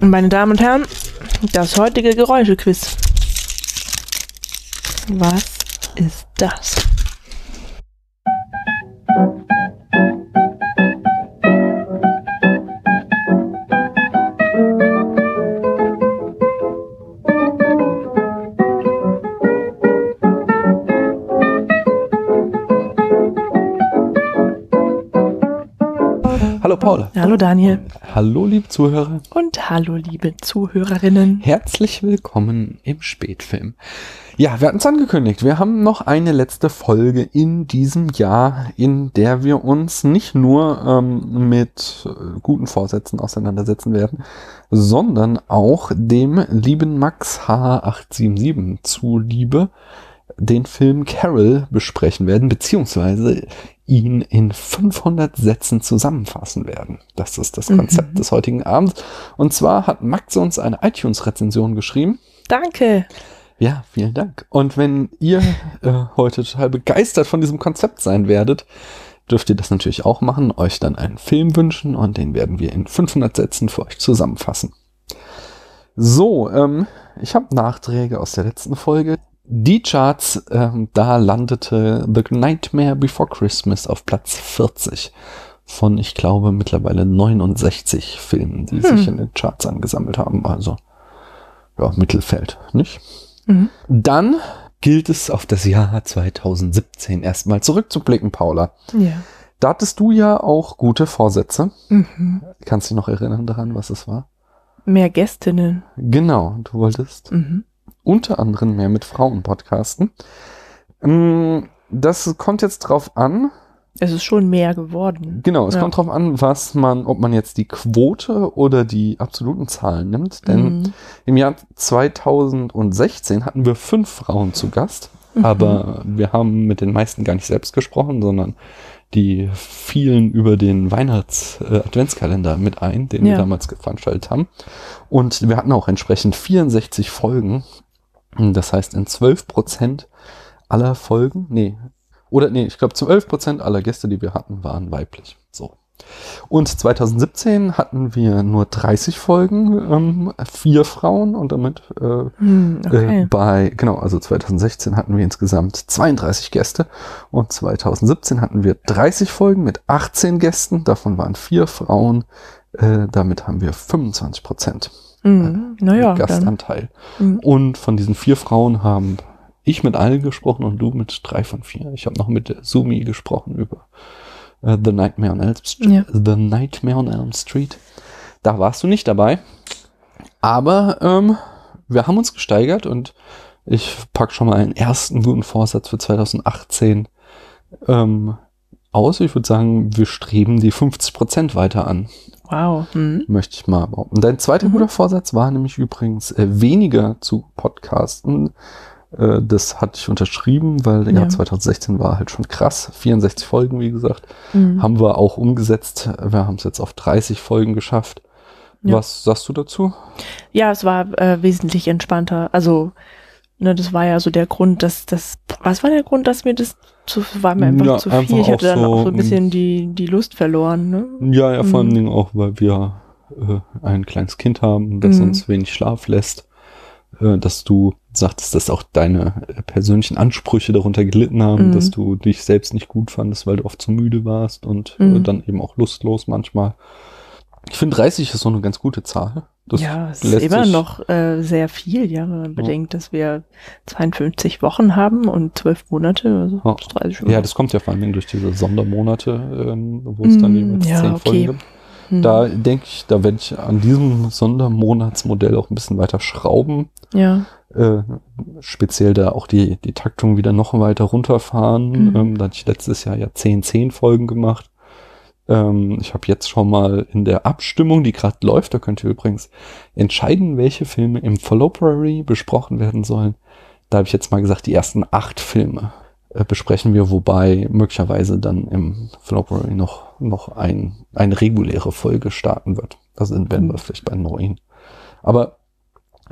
Meine Damen und Herren, das heutige Geräuschequiz. Was ist das? Hallo Daniel. Hallo liebe Zuhörer. Und hallo liebe Zuhörerinnen. Herzlich willkommen im Spätfilm. Ja, wir hatten es angekündigt. Wir haben noch eine letzte Folge in diesem Jahr, in der wir uns nicht nur ähm, mit äh, guten Vorsätzen auseinandersetzen werden, sondern auch dem lieben Max H877 zuliebe den Film Carol besprechen werden, beziehungsweise ihn in 500 Sätzen zusammenfassen werden. Das ist das Konzept mhm. des heutigen Abends. Und zwar hat Max uns eine iTunes-Rezension geschrieben. Danke. Ja, vielen Dank. Und wenn ihr äh, heute total begeistert von diesem Konzept sein werdet, dürft ihr das natürlich auch machen, euch dann einen Film wünschen und den werden wir in 500 Sätzen für euch zusammenfassen. So, ähm, ich habe Nachträge aus der letzten Folge. Die Charts, ähm, da landete The Nightmare Before Christmas auf Platz 40 von, ich glaube, mittlerweile 69 Filmen, die hm. sich in den Charts angesammelt haben. Also, ja, Mittelfeld, nicht? Mhm. Dann gilt es auf das Jahr 2017 erstmal zurückzublicken, Paula. Ja. Da hattest du ja auch gute Vorsätze. Mhm. Kannst du dich noch erinnern daran, was es war? Mehr Gästinnen. Genau, du wolltest. Mhm unter anderem mehr mit Frauen podcasten. Mm, das kommt jetzt drauf an. Es ist schon mehr geworden. Genau, es ja. kommt drauf an, was man, ob man jetzt die Quote oder die absoluten Zahlen nimmt. Denn mhm. im Jahr 2016 hatten wir fünf Frauen zu Gast, mhm. aber wir haben mit den meisten gar nicht selbst gesprochen, sondern die fielen über den Weihnachts-Adventskalender äh, mit ein, den ja. wir damals veranstaltet haben. Und wir hatten auch entsprechend 64 Folgen das heißt, in 12 Prozent aller Folgen, nee, oder nee, ich glaube, 12 Prozent aller Gäste, die wir hatten, waren weiblich. So. Und 2017 hatten wir nur 30 Folgen, ähm, vier Frauen und damit äh, hm, okay. äh, bei, genau, also 2016 hatten wir insgesamt 32 Gäste und 2017 hatten wir 30 Folgen mit 18 Gästen, davon waren vier Frauen, äh, damit haben wir 25 Prozent. Mhm. Naja, Gastanteil. Mhm. Und von diesen vier Frauen haben ich mit allen gesprochen und du mit drei von vier. Ich habe noch mit Sumi gesprochen über uh, The Nightmare on Elm Street. Ja. The Nightmare on Elm Street. Da warst du nicht dabei. Aber ähm, wir haben uns gesteigert und ich pack schon mal einen ersten guten Vorsatz für 2018 ähm, aus. Ich würde sagen, wir streben die 50 Prozent weiter an. Wow. Mhm. Möchte ich mal behaupten. Dein zweiter mhm. guter Vorsatz war nämlich übrigens äh, weniger zu podcasten. Äh, das hatte ich unterschrieben, weil ja. Jahr 2016 war halt schon krass. 64 Folgen, wie gesagt, mhm. haben wir auch umgesetzt. Wir haben es jetzt auf 30 Folgen geschafft. Ja. Was sagst du dazu? Ja, es war äh, wesentlich entspannter. Also, ne, das war ja so der Grund, dass das. Was war der Grund, dass mir das zu, war mir einfach ja, zu viel. Einfach ich hatte dann so, auch so ein bisschen die, die Lust verloren. Ne? Ja, ja, vor mhm. allen Dingen auch, weil wir äh, ein kleines Kind haben, das mhm. uns wenig Schlaf lässt. Äh, dass du sagtest, dass auch deine persönlichen Ansprüche darunter gelitten haben, mhm. dass du dich selbst nicht gut fandest, weil du oft zu müde warst und äh, mhm. dann eben auch lustlos manchmal. Ich finde 30 ist so eine ganz gute Zahl. Das ja, es ist immer noch äh, sehr viel, ja, wenn man bedenkt, dass wir 52 Wochen haben und 12 Monate, also ja. 30 Ja, das kommt ja vor allem durch diese Sondermonate, ähm, wo es mm, dann jeweils ja, 10 okay. Folgen gibt. Hm. Da denke ich, da werde ich an diesem Sondermonatsmodell auch ein bisschen weiter schrauben. Ja. Äh, speziell da auch die, die Taktung wieder noch weiter runterfahren. Mhm. Ähm, da hatte ich letztes Jahr ja 10, 10 Folgen gemacht. Ähm, ich habe jetzt schon mal in der Abstimmung, die gerade läuft, da könnt ihr übrigens entscheiden, welche Filme im Followberry besprochen werden sollen. Da habe ich jetzt mal gesagt, die ersten acht Filme äh, besprechen wir, wobei möglicherweise dann im Followberry noch, noch ein, eine reguläre Folge starten wird. Da sind werden wir vielleicht bei neun. Aber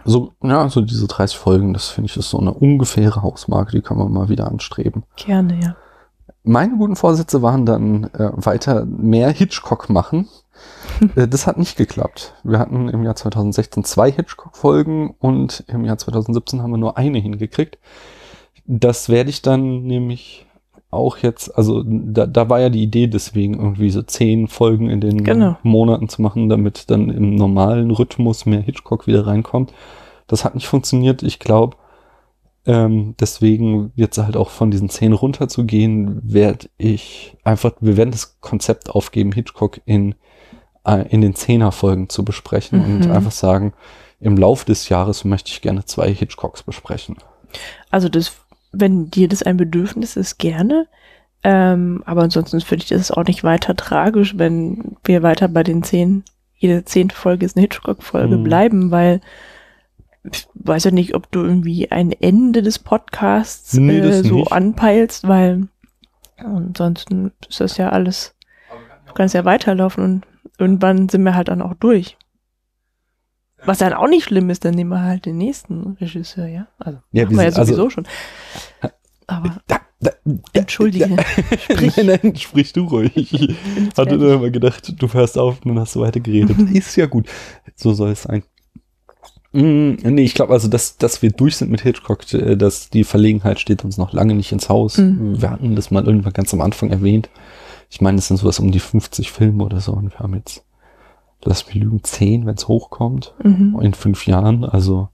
so, ja, so diese 30 Folgen, das finde ich ist so eine ungefähre Hausmarke, die kann man mal wieder anstreben. Gerne, ja. Meine guten Vorsätze waren dann äh, weiter mehr Hitchcock machen. Äh, das hat nicht geklappt. Wir hatten im Jahr 2016 zwei Hitchcock-Folgen und im Jahr 2017 haben wir nur eine hingekriegt. Das werde ich dann nämlich auch jetzt, also da, da war ja die Idee deswegen irgendwie so zehn Folgen in den genau. Monaten zu machen, damit dann im normalen Rhythmus mehr Hitchcock wieder reinkommt. Das hat nicht funktioniert. Ich glaube, ähm, deswegen jetzt halt auch von diesen zehn runterzugehen, werde ich einfach, wir werden das Konzept aufgeben, Hitchcock in, äh, in den Zehner-Folgen zu besprechen mhm. und einfach sagen, im Lauf des Jahres möchte ich gerne zwei Hitchcocks besprechen. Also das, wenn dir das ein Bedürfnis ist, gerne. Ähm, aber ansonsten finde ich das auch nicht weiter tragisch, wenn wir weiter bei den zehn, jede zehnte Folge ist eine Hitchcock-Folge mhm. bleiben, weil ich weiß ja nicht, ob du irgendwie ein Ende des Podcasts nee, äh, so nicht. anpeilst, weil ansonsten ist das ja alles, du kannst ja weiterlaufen und irgendwann sind wir halt dann auch durch. Was dann auch nicht schlimm ist, dann nehmen wir halt den nächsten Regisseur, ja? Also, ja, wir, wir ja sowieso also, schon. Aber, da, da, entschuldige. Da, sprich. Nein, nein, sprich du ruhig. Hatte nur immer gedacht, du hörst auf und dann hast du weiter geredet. ist ja gut. So soll es sein. Mm, nee, ich glaube also, dass, dass wir durch sind mit Hitchcock, äh, dass die Verlegenheit steht uns noch lange nicht ins Haus. Mhm. Wir hatten das mal irgendwann ganz am Anfang erwähnt. Ich meine, es sind sowas um die 50 Filme oder so und wir haben jetzt, lass mich lügen, 10, wenn es hochkommt, mhm. in fünf Jahren. Also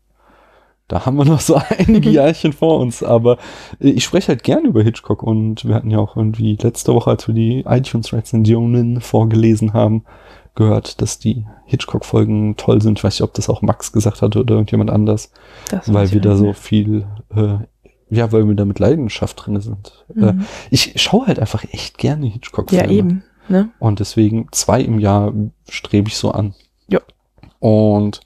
da haben wir noch so einige Jahrchen vor uns, aber äh, ich spreche halt gern über Hitchcock und wir hatten ja auch irgendwie letzte Woche, als wir die iTunes-Rezensionen vorgelesen haben, gehört, dass die Hitchcock-Folgen toll sind. Ich weiß nicht, ob das auch Max gesagt hat oder irgendjemand anders, das weil wir da so viel, äh, ja, weil wir da mit Leidenschaft drin sind. Äh, mhm. Äh, ich schaue halt einfach echt gerne Hitchcock-Filme. Ja, eben. Ne? Und deswegen zwei im Jahr strebe ich so an. Ja. Und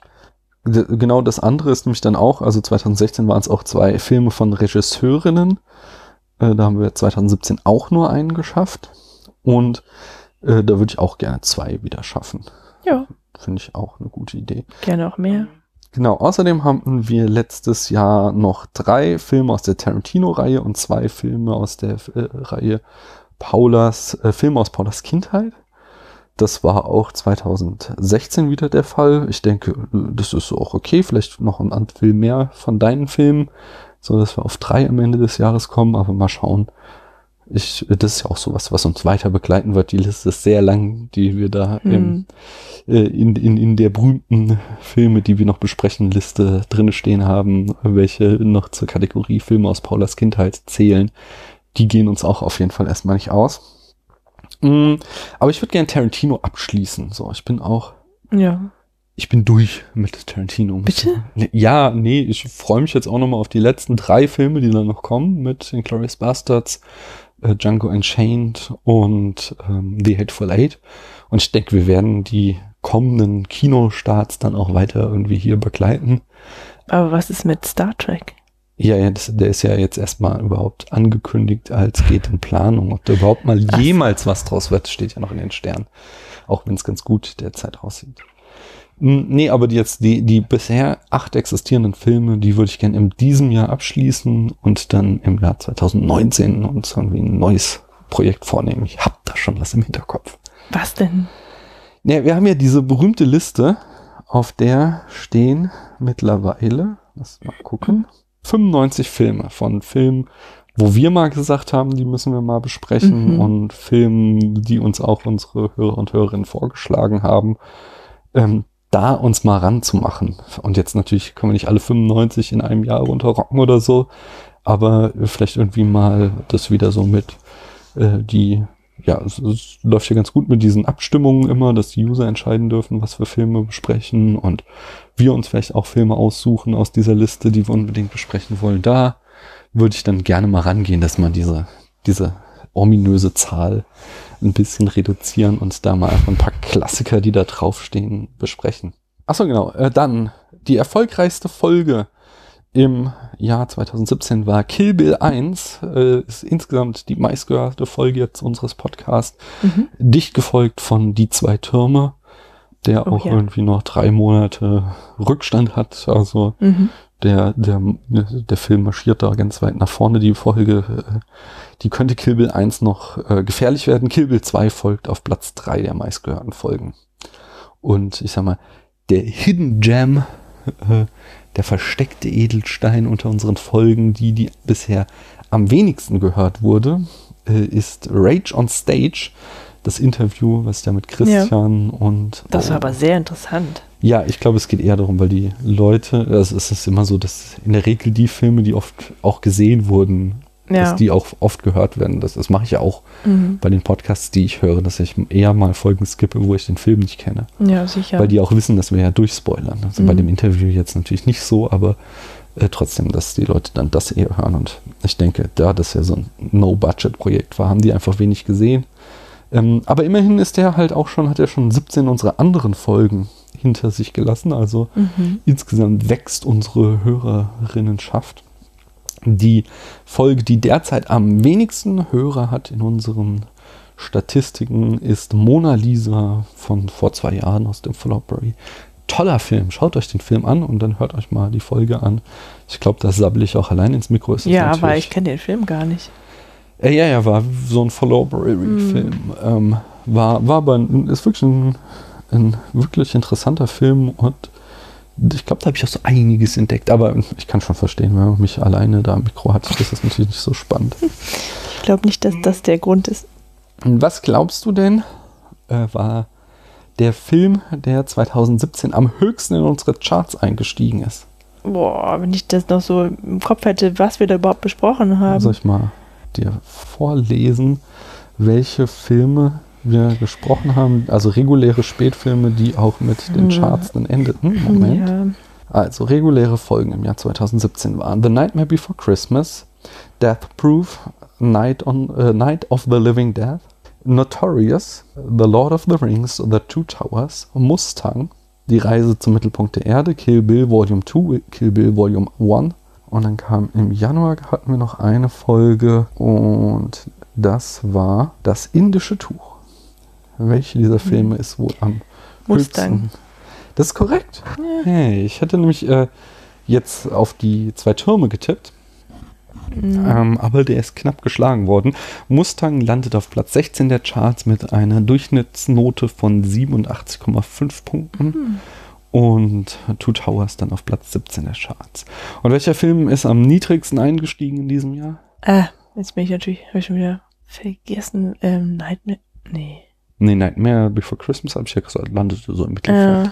genau das andere ist nämlich dann auch, also 2016 waren es auch zwei Filme von Regisseurinnen. Äh, da haben wir 2017 auch nur einen geschafft. Und äh, da würde ich auch gerne zwei wieder schaffen. Ja. Finde ich auch eine gute Idee. Gerne auch mehr. Genau, außerdem haben wir letztes Jahr noch drei Filme aus der Tarantino-Reihe und zwei Filme aus der äh, Reihe Paulas, äh, Filme aus Paulas Kindheit. Das war auch 2016 wieder der Fall. Ich denke, das ist auch okay. Vielleicht noch ein Film mehr von deinen Filmen, so dass wir auf drei am Ende des Jahres kommen. Aber mal schauen, ich, das ist ja auch sowas, was uns weiter begleiten wird. Die Liste ist sehr lang, die wir da hm. im, äh, in, in, in der berühmten Filme, die wir noch besprechen, Liste drinne stehen haben, welche noch zur Kategorie Filme aus Paulas Kindheit zählen. Die gehen uns auch auf jeden Fall erstmal nicht aus. Mm, aber ich würde gerne Tarantino abschließen. So, ich bin auch. Ja. Ich bin durch mit Tarantino. Bitte? Ja, nee, ich freue mich jetzt auch nochmal auf die letzten drei Filme, die dann noch kommen mit Inglourious Bastards, äh, Django Unchained und ähm, The Hateful Eight. Und ich denke, wir werden die kommenden Kinostarts dann auch weiter irgendwie hier begleiten. Aber was ist mit Star Trek? Ja, ja das, der ist ja jetzt erstmal überhaupt angekündigt als geht in Planung. Ob da überhaupt mal jemals was draus wird, steht ja noch in den Sternen. Auch wenn es ganz gut derzeit aussieht. Nee, aber die jetzt die, die bisher acht existierenden Filme, die würde ich gerne in diesem Jahr abschließen und dann im Jahr 2019 uns irgendwie ein neues Projekt vornehmen. Ich hab da schon was im Hinterkopf. Was denn? Ja, wir haben ja diese berühmte Liste, auf der stehen mittlerweile, lass mal gucken, 95 Filme von Filmen, wo wir mal gesagt haben, die müssen wir mal besprechen mhm. und Filmen, die uns auch unsere Hörer und Hörerinnen vorgeschlagen haben. Ähm, da uns mal ranzumachen. Und jetzt natürlich können wir nicht alle 95 in einem Jahr runterrocken oder so, aber vielleicht irgendwie mal das wieder so mit äh, die, ja, es, es läuft ja ganz gut mit diesen Abstimmungen immer, dass die User entscheiden dürfen, was für Filme besprechen und wir uns vielleicht auch Filme aussuchen aus dieser Liste, die wir unbedingt besprechen wollen. Da würde ich dann gerne mal rangehen, dass man diese, diese ominöse Zahl ein bisschen reduzieren und da mal einfach ein paar Klassiker, die da draufstehen, besprechen. Achso, genau. Äh, dann die erfolgreichste Folge im Jahr 2017 war Kill Bill 1. Äh, ist insgesamt die meistgehörte Folge jetzt unseres Podcasts. Mhm. Dicht gefolgt von Die zwei Türme, der oh, auch ja. irgendwie noch drei Monate Rückstand hat. Also mhm der, der, der Film marschiert da ganz weit nach vorne. Die Folge, äh, die könnte Kill Bill 1 noch äh, gefährlich werden. Kill Bill 2 folgt auf Platz 3 der meistgehörten Folgen. Und ich sag mal, der Hidden Gem, äh, der versteckte Edelstein unter unseren Folgen, die, die bisher am wenigsten gehört wurde, äh, ist Rage on Stage. Das Interview, was ja mit Christian ja. und. Das war oh, aber sehr interessant. Ja, ich glaube, es geht eher darum, weil die Leute, also es ist immer so, dass in der Regel die Filme, die oft auch gesehen wurden, ja. dass die auch oft gehört werden. Das, das mache ich ja auch mhm. bei den Podcasts, die ich höre, dass ich eher mal Folgen skippe, wo ich den Film nicht kenne. Ja, sicher. Weil die auch wissen, dass wir ja durchspoilern. Also mhm. bei dem Interview jetzt natürlich nicht so, aber äh, trotzdem, dass die Leute dann das eher hören. Und ich denke, da das ja so ein No-Budget-Projekt war, haben die einfach wenig gesehen. Ähm, aber immerhin ist der halt auch schon, hat er schon 17 unserer anderen Folgen hinter sich gelassen. Also mhm. insgesamt wächst unsere Hörerinnenschaft. Die Folge, die derzeit am wenigsten Hörer hat in unseren Statistiken, ist Mona Lisa von vor zwei Jahren aus dem Flopbury. Toller Film. Schaut euch den Film an und dann hört euch mal die Folge an. Ich glaube, das sabbel ich auch allein ins Mikro. ja, aber ich kenne den Film gar nicht. Äh, ja, ja, war so ein Flopbury-Film. Mm. Ähm, war, war aber ist wirklich ein, ein wirklich interessanter Film und ich glaube, da habe ich auch so einiges entdeckt, aber ich kann schon verstehen, wenn man mich alleine da am Mikro hat, das ist natürlich nicht so spannend. Ich glaube nicht, dass das der Grund ist. Was glaubst du denn, äh, war der Film, der 2017 am höchsten in unsere Charts eingestiegen ist? Boah, wenn ich das noch so im Kopf hätte, was wir da überhaupt besprochen haben. Soll ich mal dir vorlesen, welche Filme wir gesprochen haben, also reguläre Spätfilme, die auch mit den Charts dann endeten. Moment. Ja. Also reguläre Folgen im Jahr 2017 waren The Nightmare Before Christmas, Death Proof, Night, on, uh, Night of the Living Death, Notorious, The Lord of the Rings, The Two Towers, Mustang, Die Reise zum Mittelpunkt der Erde, Kill Bill Volume 2, Kill Bill Volume 1. Und dann kam im Januar hatten wir noch eine Folge und das war das indische Tuch. Welche dieser Filme mhm. ist wohl am Mustang. Höchsten? Das ist korrekt. Ja. Hey, ich hätte nämlich äh, jetzt auf die zwei Türme getippt. Mhm. Ähm, aber der ist knapp geschlagen worden. Mustang landet auf Platz 16 der Charts mit einer Durchschnittsnote von 87,5 Punkten. Mhm. Und Two Towers dann auf Platz 17 der Charts. Und welcher Film ist am niedrigsten eingestiegen in diesem Jahr? Äh, jetzt bin ich natürlich, habe ich schon wieder vergessen. Ähm, Nightmare. Nee. Nee, Nightmare Before Christmas habe ich ja gesagt, landete so im Mittelfeld. Äh,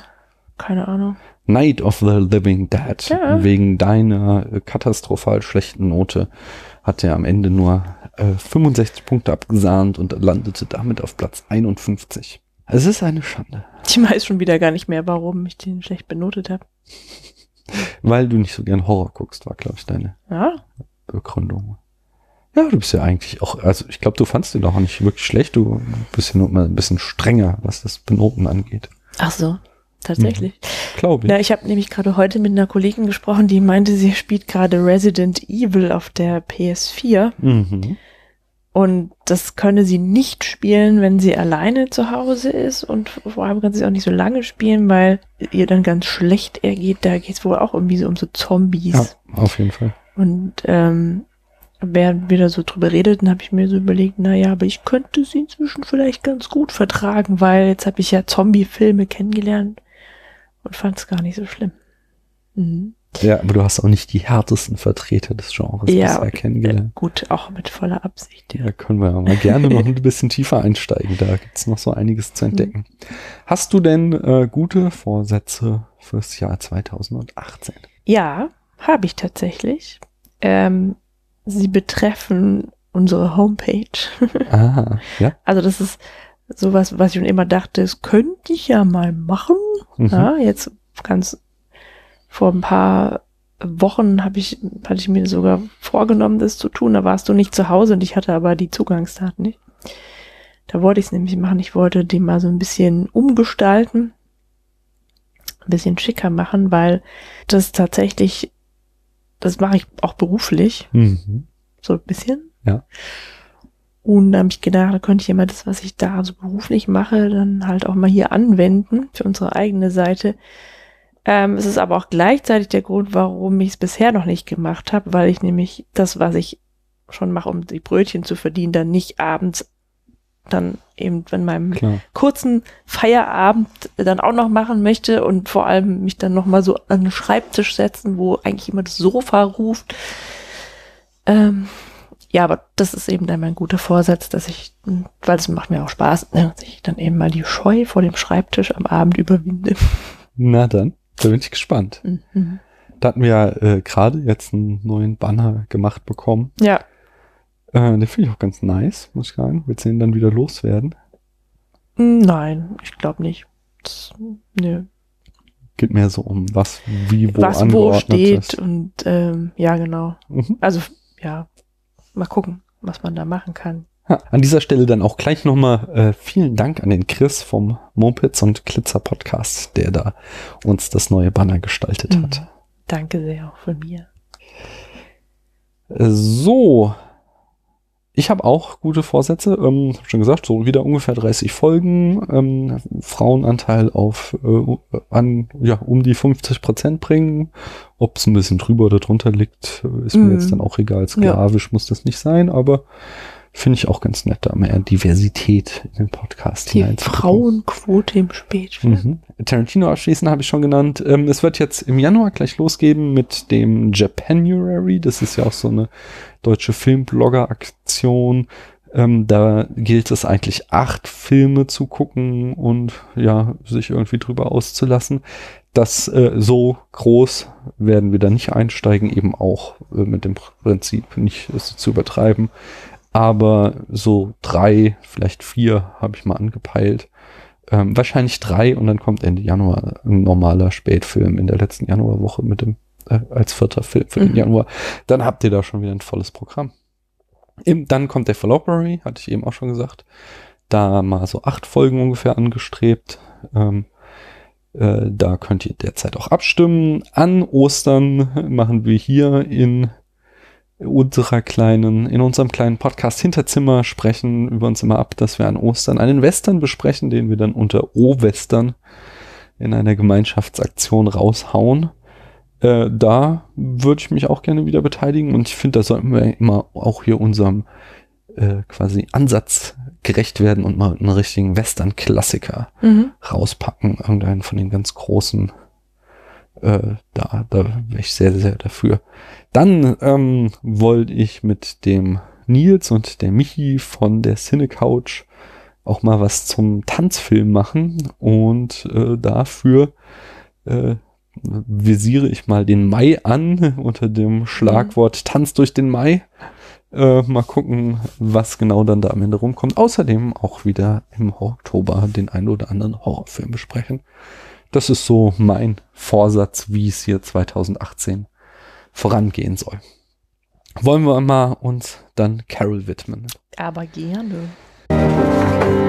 keine Ahnung. Night of the Living Dead. Ja. Wegen deiner äh, katastrophal schlechten Note hat er am Ende nur äh, 65 Punkte abgesahnt und landete damit auf Platz 51. Es ist eine Schande. Ich weiß schon wieder gar nicht mehr, warum ich den schlecht benotet habe. Weil du nicht so gern Horror guckst, war, glaube ich, deine ja? Begründung. Ja, du bist ja eigentlich auch, also ich glaube, du fandst den auch nicht wirklich schlecht. Du bist ja nur mal ein bisschen strenger, was das Benoten angeht. Ach so, tatsächlich. Mhm. Glaube ich. Ja, ich habe nämlich gerade heute mit einer Kollegin gesprochen, die meinte, sie spielt gerade Resident Evil auf der PS4. Mhm. Und das könne sie nicht spielen, wenn sie alleine zu Hause ist. Und vor allem kann sie auch nicht so lange spielen, weil ihr dann ganz schlecht ergeht. Da geht es wohl auch irgendwie so um so Zombies. Ja, auf jeden Fall. Und ähm, während wir da so drüber redeten, habe ich mir so überlegt, naja, aber ich könnte sie inzwischen vielleicht ganz gut vertragen, weil jetzt habe ich ja Zombie-Filme kennengelernt und fand es gar nicht so schlimm. Mhm. Ja, aber du hast auch nicht die härtesten Vertreter des Genres ja, bisher kennengelernt. Äh, gut, auch mit voller Absicht. Ja, ja können wir mal gerne noch ein bisschen tiefer einsteigen. Da gibt's noch so einiges zu entdecken. Mhm. Hast du denn äh, gute Vorsätze fürs Jahr 2018? Ja, habe ich tatsächlich. Ähm, sie betreffen unsere Homepage. Ah, ja. Also das ist sowas, was ich schon immer dachte, das könnte ich ja mal machen. Mhm. Ja, jetzt ganz vor ein paar Wochen habe ich, hatte ich mir sogar vorgenommen, das zu tun. Da warst du nicht zu Hause und ich hatte aber die Zugangsdaten nicht. Da wollte ich es nämlich machen. Ich wollte die mal so ein bisschen umgestalten, ein bisschen schicker machen, weil das tatsächlich das mache ich auch beruflich. Mhm. So ein bisschen. Ja. Und da habe ich gedacht, da könnte ich immer das, was ich da so beruflich mache, dann halt auch mal hier anwenden für unsere eigene Seite. Ähm, es ist aber auch gleichzeitig der Grund, warum ich es bisher noch nicht gemacht habe, weil ich nämlich das, was ich schon mache, um die Brötchen zu verdienen, dann nicht abends dann eben in meinem Klar. kurzen Feierabend dann auch noch machen möchte und vor allem mich dann noch mal so an den Schreibtisch setzen, wo eigentlich immer das Sofa ruft. Ähm, ja, aber das ist eben dann mein guter Vorsatz, dass ich, weil es macht mir auch Spaß, ne, dass ich dann eben mal die Scheu vor dem Schreibtisch am Abend überwinde. Na dann, da bin ich gespannt. Mhm. Da hatten wir ja äh, gerade jetzt einen neuen Banner gemacht bekommen. Ja. Äh, den finde ich auch ganz nice, muss ich sagen. Willst du den dann wieder loswerden? Nein, ich glaube nicht. Das, nö. Geht mehr so um was, wie, wo was wo steht ist. und ähm, ja, genau. Mhm. Also ja, mal gucken, was man da machen kann. Ja, an dieser Stelle dann auch gleich nochmal äh, vielen Dank an den Chris vom Mopeds und Glitzer Podcast, der da uns das neue Banner gestaltet mhm. hat. Danke sehr auch von mir. So, ich habe auch gute Vorsätze. Ähm, hab schon gesagt, so wieder ungefähr 30 Folgen, ähm, Frauenanteil auf äh, an ja um die 50 Prozent bringen. Ob es ein bisschen drüber oder drunter liegt, ist mir jetzt mhm. dann auch egal. Sklavisch ja. muss das nicht sein, aber Finde ich auch ganz nett, da mehr Diversität in den Podcast Die Frauenquote im Spätfilm. Mhm. Tarantino abschließend habe ich schon genannt. Ähm, es wird jetzt im Januar gleich losgehen mit dem Japanuary. Das ist ja auch so eine deutsche Filmblogger-Aktion. Ähm, da gilt es eigentlich acht Filme zu gucken und ja, sich irgendwie drüber auszulassen. Das äh, so groß werden wir da nicht einsteigen, eben auch äh, mit dem Prinzip nicht es zu übertreiben aber so drei, vielleicht vier habe ich mal angepeilt. Ähm, wahrscheinlich drei und dann kommt Ende Januar ein normaler Spätfilm in der letzten Januarwoche mit dem äh, als vierter Film für mhm. den Januar. Dann habt ihr da schon wieder ein volles Programm. Im, dann kommt der Fallopery, hatte ich eben auch schon gesagt. Da mal so acht Folgen ungefähr angestrebt. Ähm, äh, da könnt ihr derzeit auch abstimmen. An Ostern machen wir hier in unserer kleinen, in unserem kleinen Podcast Hinterzimmer sprechen über uns immer ab, dass wir an Ostern einen Western besprechen, den wir dann unter O-Western in einer Gemeinschaftsaktion raushauen. Äh, da würde ich mich auch gerne wieder beteiligen und ich finde, da sollten wir immer auch hier unserem äh, quasi Ansatz gerecht werden und mal einen richtigen Western-Klassiker mhm. rauspacken. Irgendeinen von den ganz großen. Äh, da da wäre ich sehr, sehr dafür. Dann ähm, wollte ich mit dem Nils und der Michi von der Cine Couch auch mal was zum Tanzfilm machen und äh, dafür äh, visiere ich mal den Mai an unter dem Schlagwort mhm. Tanz durch den Mai. Äh, mal gucken, was genau dann da am Ende rumkommt. Außerdem auch wieder im Oktober den einen oder anderen Horrorfilm besprechen. Das ist so mein Vorsatz, wie es hier 2018 vorangehen soll. Wollen wir mal uns dann Carol widmen? Aber gerne.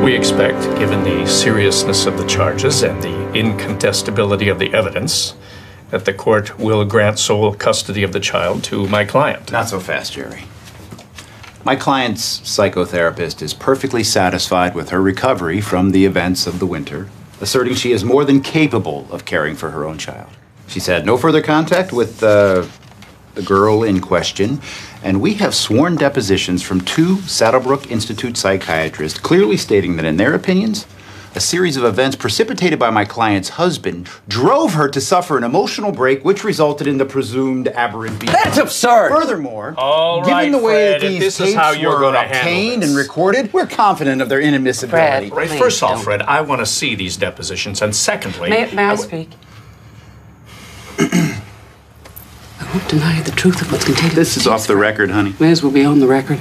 We expect, given the seriousness of the charges and the incontestability of the evidence, that the court will grant sole custody of the child to my client. Not so fast, Jerry. My client's psychotherapist is perfectly satisfied with her recovery from the events of the winter, asserting she is more than capable of caring for her own child. She's had no further contact with uh, the girl in question, and we have sworn depositions from two Saddlebrook Institute psychiatrists clearly stating that, in their opinions, a series of events precipitated by my client's husband drove her to suffer an emotional break, which resulted in the presumed aberrant behavior. That's absurd. Furthermore, All given right, the way Fred, that these this tapes is how you're were obtained and recorded, we're confident of their inadmissibility. Fred. Right, first off, don't. Fred, I want to see these depositions, and secondly, May, may I, w- speak? I won't deny the truth of what's contained. in This is off the record, honey. May as well be on the record.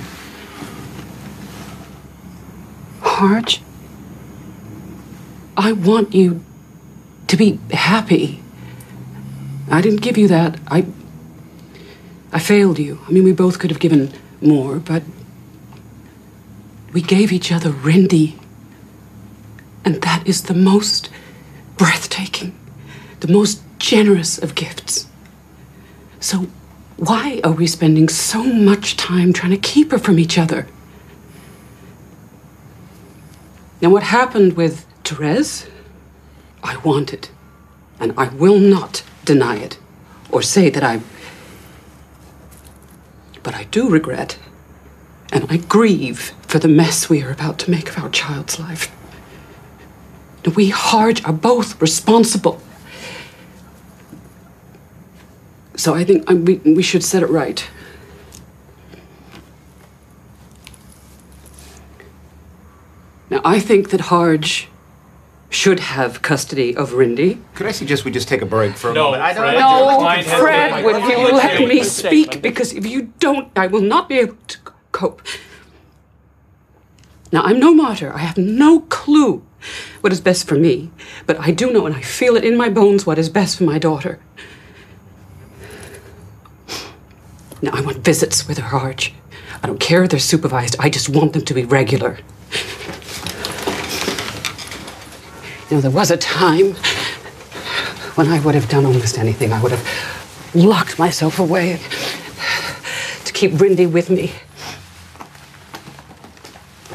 Harge, I want you to be happy. I didn't give you that. I. I failed you. I mean, we both could have given more, but we gave each other Rindy. And that is the most breathtaking, the most generous of gifts. So, why are we spending so much time trying to keep her from each other? Now, what happened with Therese, I want it. and I will not deny it or say that I. But I do regret And I grieve for the mess we are about to make of our child's life. We Harge are both responsible. So I think um, we, we should set it right. Now, I think that Harge should have custody of Rindy. Could I suggest we just take a break for a No, moment? I Fred. No, Fred, Fred, would you let me Fred, speak? Because if you don't, I will not be able to cope. Now, I'm no martyr. I have no clue what is best for me, but I do know and I feel it in my bones what is best for my daughter. Now, I want visits with her Arch. I don't care if they're supervised, I just want them to be regular. You know, there was a time when I would have done almost anything. I would have locked myself away to keep Rindy with me.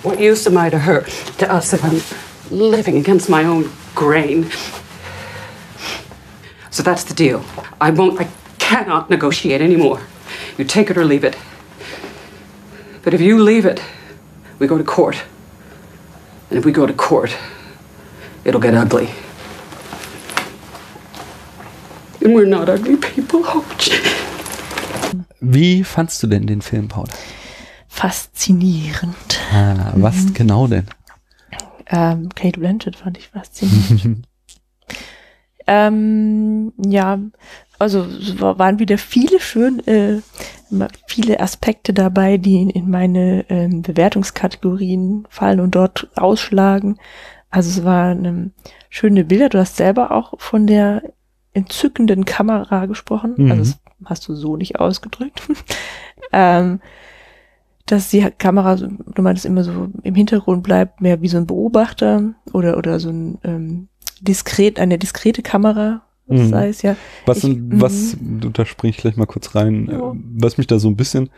What use am I to her, to us, if I'm living against my own grain? So that's the deal. I won't, I cannot negotiate anymore. You take it or leave it. But if you leave it, we go to court. And if we go to court, it'll get ugly. And we're not ugly people, Hodge. Wie fandst du denn den Film, Paul? Faszinierend. Ah, was genau denn? Ähm, Kate Blanchett fand ich faszinierend. ähm, ja, also es war- waren wieder viele schön, äh, viele Aspekte dabei, die in, in meine ähm, Bewertungskategorien fallen und dort ausschlagen. Also es waren schöne Bilder. Du hast selber auch von der entzückenden Kamera gesprochen. Mhm. Also das hast du so nicht ausgedrückt. ähm, dass die Kamera, du meinst immer so im Hintergrund bleibt, mehr wie so ein Beobachter oder oder so ein ähm, diskret, eine diskrete Kamera, Mhm. sei es ja. Was, Ich- was, da springe ich gleich mal kurz rein, Ja. was mich da so ein bisschen,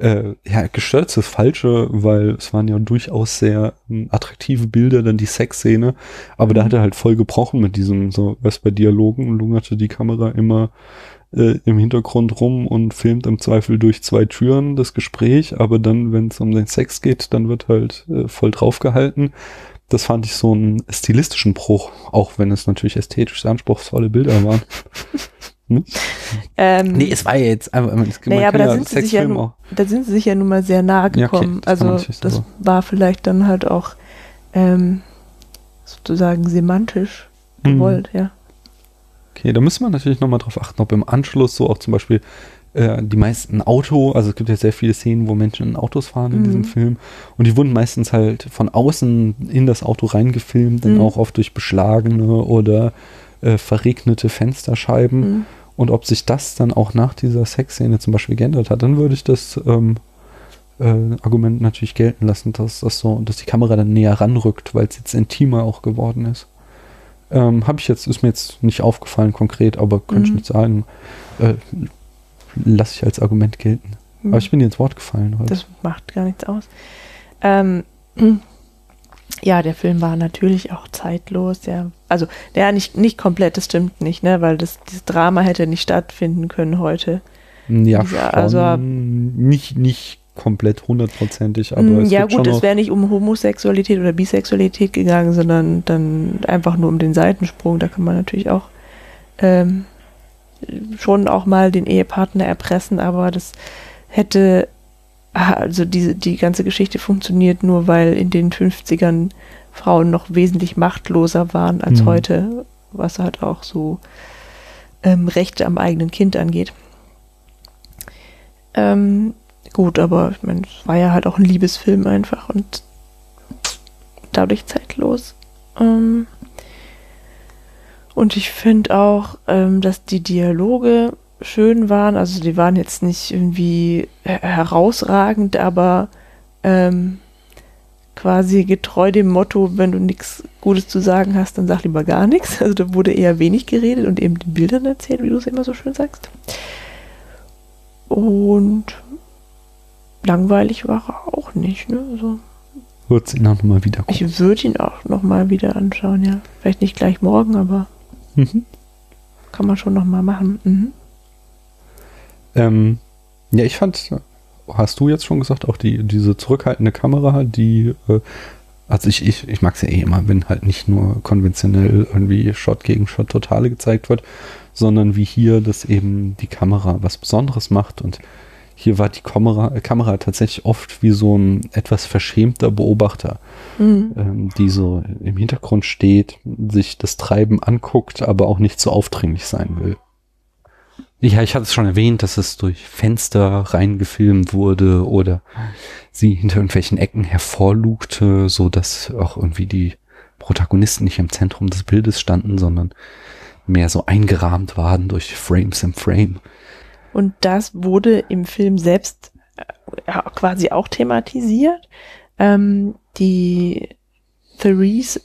äh, ja, gestört ist das Falsche, weil es waren ja durchaus sehr ähm, attraktive Bilder, dann die Sexszene, aber da hat er halt voll gebrochen mit diesem, so, was bei Dialogen, lungerte die Kamera immer äh, im Hintergrund rum und filmt im Zweifel durch zwei Türen das Gespräch, aber dann, wenn es um den Sex geht, dann wird halt äh, voll draufgehalten. Das fand ich so einen stilistischen Bruch, auch wenn es natürlich ästhetisch anspruchsvolle Bilder waren. Hm? Ähm, Nee, es war ja jetzt einfach, man naja, aber da sind, sie sich ja nun, da sind sie sich ja nun mal sehr nahe Ja, okay, gekommen. das man also das so. war vielleicht dann halt auch ähm, sozusagen semantisch Mhm. gewollt, ja. Okay, da müssen wir natürlich nochmal drauf achten, ob im Anschluss so auch zum Beispiel äh, die meisten Auto, also es gibt ja sehr viele Szenen, wo Menschen in Autos fahren in Mhm. diesem Film und die wurden meistens halt von außen in das Auto reingefilmt, dann Mhm. auch oft durch beschlagene oder äh, verregnete Fensterscheiben Mhm. Und ob sich das dann auch nach dieser Sexszene zum Beispiel geändert hat, dann würde ich das ähm, äh, Argument natürlich gelten lassen, dass das so, dass die Kamera dann näher ranrückt, weil es jetzt intimer auch geworden ist. Ähm, Habe ich jetzt, ist mir jetzt nicht aufgefallen konkret, aber könnte ich Mhm. nicht sagen. Äh, Lasse ich als Argument gelten. Mhm. Aber ich bin dir ins Wort gefallen heute. Das macht gar nichts aus. Ähm, ja, der Film war natürlich auch zeitlos. Der, also, der nicht, nicht komplett, das stimmt nicht, ne, weil das, dieses Drama hätte nicht stattfinden können heute. ja, ja, also- nicht, nicht komplett hundertprozentig, aber Mm, es ja gut, es wäre nicht um Homosexualität oder Bisexualität gegangen, sondern dann einfach nur um den Seitensprung. Da kann man natürlich auch ähm, schon auch mal den Ehepartner erpressen, aber das hätte, also diese, die ganze Geschichte funktioniert nur, weil in den 50ern Frauen noch wesentlich machtloser waren als Mhm. heute, was halt auch so ähm, Rechte am eigenen Kind angeht. Ähm, gut, aber ich meine, es war ja halt auch ein Liebesfilm einfach und dadurch zeitlos. Ähm, und ich finde auch, ähm, dass die Dialoge schön waren. Also die waren jetzt nicht irgendwie her- herausragend, aber ähm, quasi getreu dem Motto, wenn du nichts Gutes zu sagen hast, dann sag lieber gar nichts. Also da wurde eher wenig geredet und eben die Bildern erzählt, wie du es immer so schön sagst. Und langweilig war er auch nicht. Ne? Also wird es ihn auch nochmal wieder gucken. ich würde ihn auch nochmal wieder anschauen, ja. Vielleicht nicht gleich morgen, aber Mhm. kann man schon nochmal machen. Mhm. Ähm, ja, ich fand, hast du jetzt schon gesagt, auch die, diese zurückhaltende Kamera, die, äh, also ich, ich, ich mag es ja eh immer, wenn halt nicht nur konventionell irgendwie Shot gegen Shot Totale gezeigt wird, sondern wie hier, dass eben die Kamera was Besonderes macht und hier war die Kamera, Kamera tatsächlich oft wie so ein etwas verschämter Beobachter, mhm. ähm, die so im Hintergrund steht, sich das Treiben anguckt, aber auch nicht so aufdringlich sein will. Ja, ich hatte es schon erwähnt, dass es durch Fenster reingefilmt wurde oder sie hinter irgendwelchen Ecken hervorlugte, so dass auch irgendwie die Protagonisten nicht im Zentrum des Bildes standen, sondern mehr so eingerahmt waren durch Frames im Frame. Und das wurde im Film selbst äh, quasi auch thematisiert. Ähm, die Therese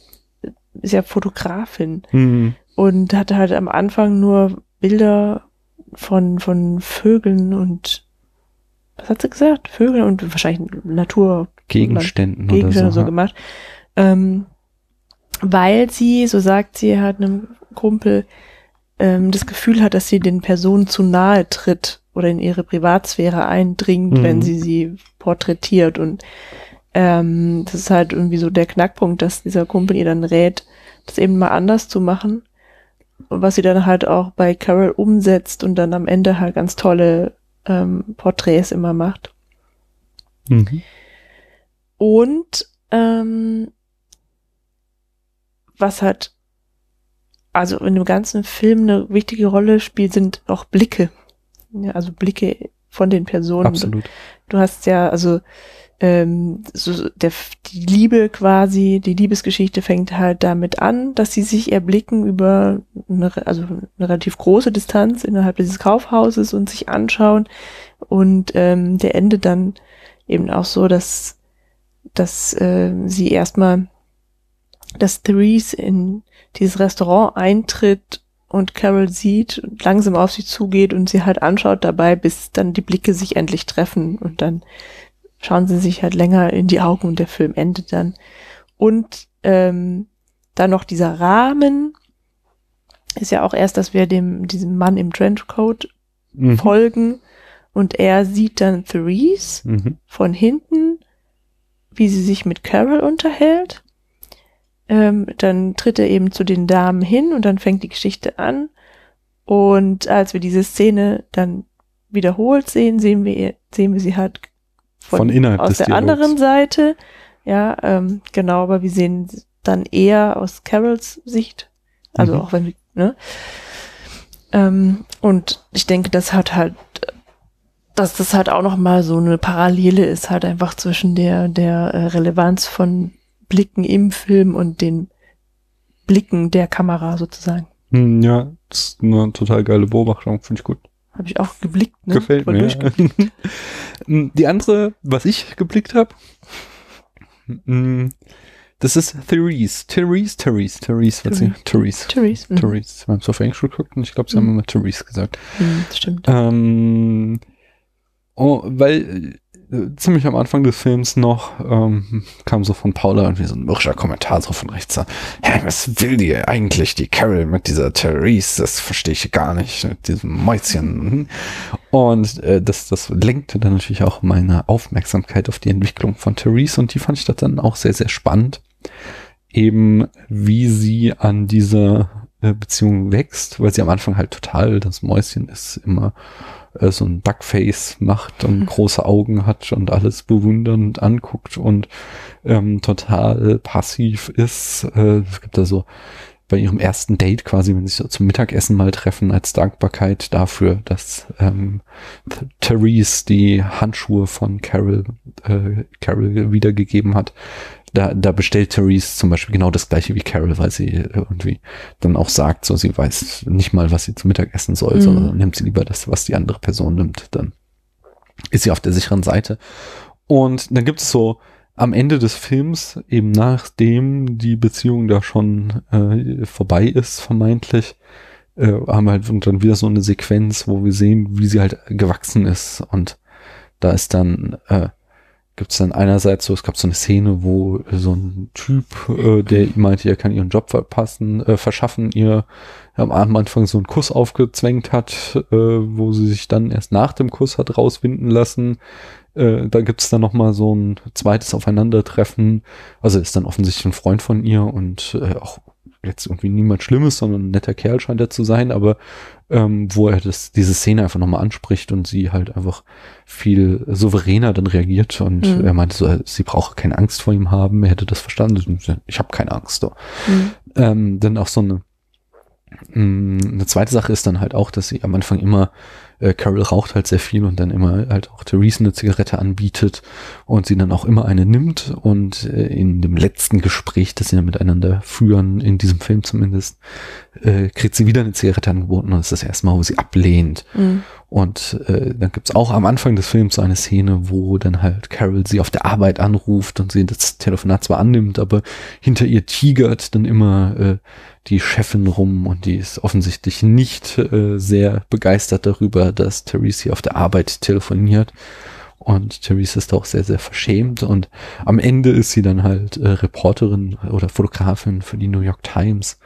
ist ja Fotografin mhm. und hatte halt am Anfang nur Bilder von, von Vögeln und was hat sie gesagt? Vögeln und wahrscheinlich Natur. Gegenständen, Gegenstände oder so, so gemacht. Ähm, weil sie, so sagt sie, hat einem Kumpel ähm, das Gefühl hat, dass sie den Personen zu nahe tritt oder in ihre Privatsphäre eindringt, mhm. wenn sie sie porträtiert. Und ähm, das ist halt irgendwie so der Knackpunkt, dass dieser Kumpel ihr dann rät, das eben mal anders zu machen. Was sie dann halt auch bei Carol umsetzt und dann am Ende halt ganz tolle ähm, Porträts immer macht. Mhm. Und ähm, was halt also in dem ganzen Film eine wichtige Rolle spielt, sind auch Blicke. Ja, also Blicke von den Personen. Absolut. Du hast ja, also ähm, so der, die Liebe quasi, die Liebesgeschichte fängt halt damit an, dass sie sich erblicken über eine, also eine relativ große Distanz innerhalb dieses Kaufhauses und sich anschauen. Und ähm, der endet dann eben auch so, dass, dass äh, sie erstmal, dass Therese in dieses Restaurant eintritt und Carol sieht und langsam auf sie zugeht und sie halt anschaut dabei, bis dann die Blicke sich endlich treffen und dann schauen sie sich halt länger in die Augen und der Film endet dann. Und ähm, dann noch dieser Rahmen ist ja auch erst, dass wir dem diesem Mann im Trenchcoat mhm. folgen und er sieht dann Therese mhm. von hinten, wie sie sich mit Carol unterhält ähm, dann tritt er eben zu den Damen hin und dann fängt die Geschichte an. Und als wir diese Szene dann wiederholt sehen, sehen wir, sehen wir sie halt von, von innerhalb aus der Dialogs. anderen Seite. Ja, ähm, genau, aber wir sehen dann eher aus Carols Sicht. Also mhm. auch wenn wir, ne? Ähm, und ich denke, das hat halt, dass das halt auch noch mal so eine Parallele ist halt einfach zwischen der der äh, Relevanz von Blicken im Film und den Blicken der Kamera sozusagen. Hm, ja, das ist eine total geile Beobachtung, finde ich gut. Habe ich auch geblickt, ne? Gefällt mir. Hm, die andere, was ich geblickt habe, hm, das ist Therese. Therese, Therese, Therese, was sie? Therese. Therese. Mhm. Therese. Wir haben es auf Englisch geguckt und ich glaube, sie mhm. haben immer Therese gesagt. Mhm, stimmt. Ähm, oh, weil ziemlich am Anfang des Films noch ähm, kam so von Paula irgendwie so ein mürrischer Kommentar so von rechts. Hä, was will die eigentlich, die Carol mit dieser Therese? Das verstehe ich gar nicht, mit diesem Mäuschen. Und äh, das, das lenkte dann natürlich auch meine Aufmerksamkeit auf die Entwicklung von Therese und die fand ich dann auch sehr, sehr spannend. Eben wie sie an dieser äh, Beziehung wächst, weil sie am Anfang halt total das Mäuschen ist, immer äh, so ein Duckface macht und mhm. große Augen hat und alles bewundernd anguckt und ähm, total passiv ist. Äh, es gibt da so bei ihrem ersten Date quasi, wenn sie sich so zum Mittagessen mal treffen, als Dankbarkeit dafür, dass ähm, Therese die Handschuhe von Carol, äh, Carol wiedergegeben hat, da, da bestellt Therese zum Beispiel genau das gleiche wie Carol, weil sie irgendwie dann auch sagt, so sie weiß nicht mal, was sie zum Mittag essen soll, mhm. sondern nimmt sie lieber das, was die andere Person nimmt. Dann ist sie auf der sicheren Seite. Und dann gibt es so am Ende des Films, eben nachdem die Beziehung da schon äh, vorbei ist, vermeintlich, äh, haben wir halt dann wieder so eine Sequenz, wo wir sehen, wie sie halt gewachsen ist. Und da ist dann äh, gibt es dann einerseits so, es gab so eine Szene, wo so ein Typ, äh, der meinte, er kann ihren Job verpassen, äh, verschaffen, ihr am Anfang so einen Kuss aufgezwängt hat, äh, wo sie sich dann erst nach dem Kuss hat rauswinden lassen. Äh, da gibt's dann noch mal so ein zweites Aufeinandertreffen. Also ist dann offensichtlich ein Freund von ihr und äh, auch jetzt irgendwie niemand Schlimmes, sondern ein netter Kerl scheint er zu sein, aber ähm, wo er das, diese Szene einfach nochmal anspricht und sie halt einfach viel souveräner dann reagiert und mhm. er meinte so, sie brauche keine Angst vor ihm haben, er hätte das verstanden. Ich habe keine Angst. So. Mhm. Ähm, dann auch so eine eine zweite Sache ist dann halt auch, dass sie am Anfang immer, äh, Carol raucht halt sehr viel und dann immer halt auch Therese eine Zigarette anbietet und sie dann auch immer eine nimmt und äh, in dem letzten Gespräch, das sie dann miteinander führen, in diesem Film zumindest, äh, kriegt sie wieder eine Zigarette angeboten und das ist das erste Mal, wo sie ablehnt. Mhm. Und äh, dann gibt's auch am Anfang des Films so eine Szene, wo dann halt Carol sie auf der Arbeit anruft und sie das Telefonat zwar annimmt, aber hinter ihr tigert dann immer äh, die Chefin rum und die ist offensichtlich nicht äh, sehr begeistert darüber, dass Therese hier auf der Arbeit telefoniert. Und Therese ist auch sehr, sehr verschämt. Und am Ende ist sie dann halt äh, Reporterin oder Fotografin für die New York Times.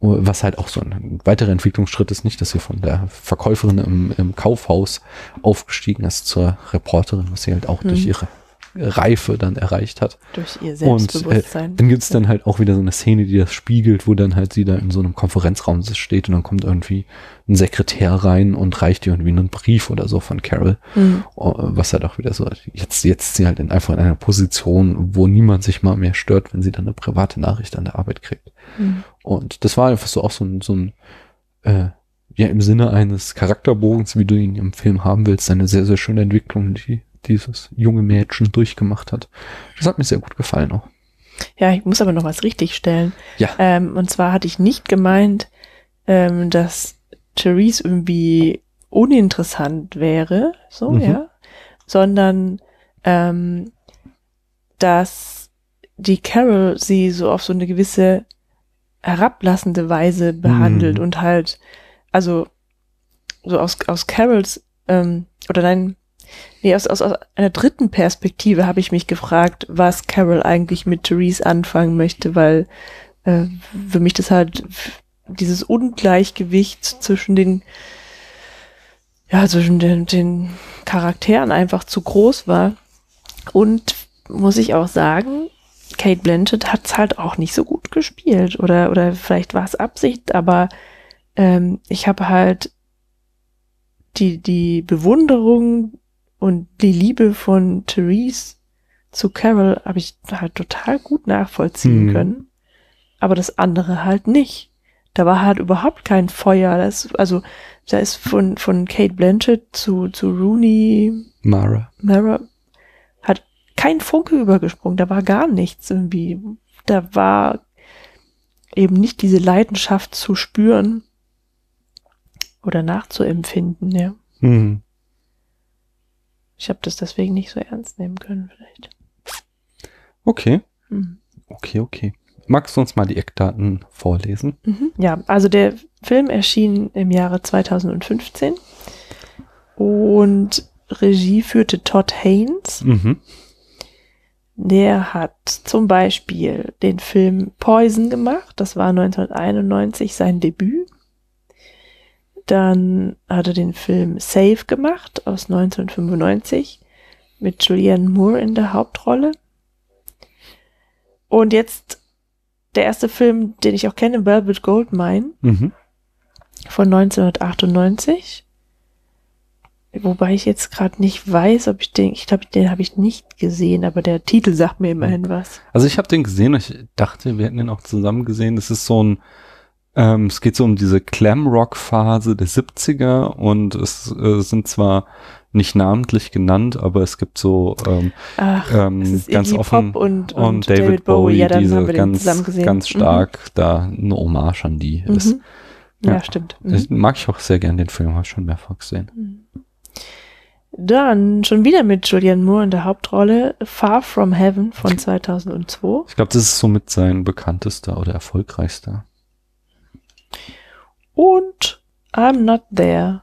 Was halt auch so ein weiterer Entwicklungsschritt ist, nicht, dass sie von der Verkäuferin im, im Kaufhaus aufgestiegen ist zur Reporterin, was sie halt auch mhm. durch ihre Reife dann erreicht hat. Durch ihr Selbstbewusstsein. Und äh, dann gibt's dann halt auch wieder so eine Szene, die das spiegelt, wo dann halt sie da in so einem Konferenzraum steht und dann kommt irgendwie ein Sekretär rein und reicht ihr irgendwie einen Brief oder so von Carol. Mhm. Oh, was halt auch wieder so, jetzt, jetzt sie halt in, einfach in einer Position, wo niemand sich mal mehr stört, wenn sie dann eine private Nachricht an der Arbeit kriegt. Mhm. Und das war einfach so auch so ein, so ein äh, ja, im Sinne eines Charakterbogens, wie du ihn im Film haben willst, eine sehr, sehr schöne Entwicklung, die dieses junge Mädchen durchgemacht hat. Das hat mir sehr gut gefallen auch. Ja, ich muss aber noch was richtigstellen. Ja. Ähm, und zwar hatte ich nicht gemeint, ähm, dass Therese irgendwie uninteressant wäre, so, mhm. ja, sondern ähm, dass die Carol sie so auf so eine gewisse herablassende Weise behandelt mhm. und halt, also so aus, aus Carols, ähm, oder nein, Nee, aus, aus, aus einer dritten Perspektive habe ich mich gefragt, was Carol eigentlich mit Therese anfangen möchte, weil äh, für mich das halt dieses Ungleichgewicht zwischen den ja, zwischen den, den Charakteren einfach zu groß war. Und muss ich auch sagen, Kate Blanchett hat's halt auch nicht so gut gespielt. Oder, oder vielleicht war es Absicht, aber ähm, ich habe halt die, die Bewunderung und die Liebe von Therese zu Carol habe ich halt total gut nachvollziehen mhm. können. Aber das andere halt nicht. Da war halt überhaupt kein Feuer. Das, also, da ist von, von Kate Blanchett zu, zu Rooney Mara. Mara hat kein Funke übergesprungen. Da war gar nichts irgendwie. Da war eben nicht diese Leidenschaft zu spüren oder nachzuempfinden, ja. Mhm. Ich habe das deswegen nicht so ernst nehmen können, vielleicht. Okay. Mhm. Okay, okay. Magst du uns mal die Eckdaten vorlesen? Mhm. Ja, also der Film erschien im Jahre 2015 und Regie führte Todd Haynes. Mhm. Der hat zum Beispiel den Film Poison gemacht. Das war 1991 sein Debüt. Dann hat er den Film Safe gemacht aus 1995 mit Julianne Moore in der Hauptrolle. Und jetzt der erste Film, den ich auch kenne, Velvet Goldmine mhm. von 1998. Wobei ich jetzt gerade nicht weiß, ob ich den, ich glaube, den habe ich nicht gesehen, aber der Titel sagt mir immerhin was. Also ich habe den gesehen und ich dachte, wir hätten den auch zusammen gesehen. Das ist so ein ähm, es geht so um diese Glam-Rock-Phase der 70er und es äh, sind zwar nicht namentlich genannt, aber es gibt so ähm, Ach, ähm, ganz offen und, und, und, David, David Bowie, Bowie ja, diese ganz, ganz mhm. stark mhm. da eine Hommage an die mhm. ist. Ja, ja stimmt. Mhm. Mag ich auch sehr gern den Film, habe ich schon mehrfach gesehen. Mhm. Dann schon wieder mit Julianne Moore in der Hauptrolle Far From Heaven von 2002. Ich glaube, das ist somit sein bekanntester oder erfolgreichster. Und I'm Not There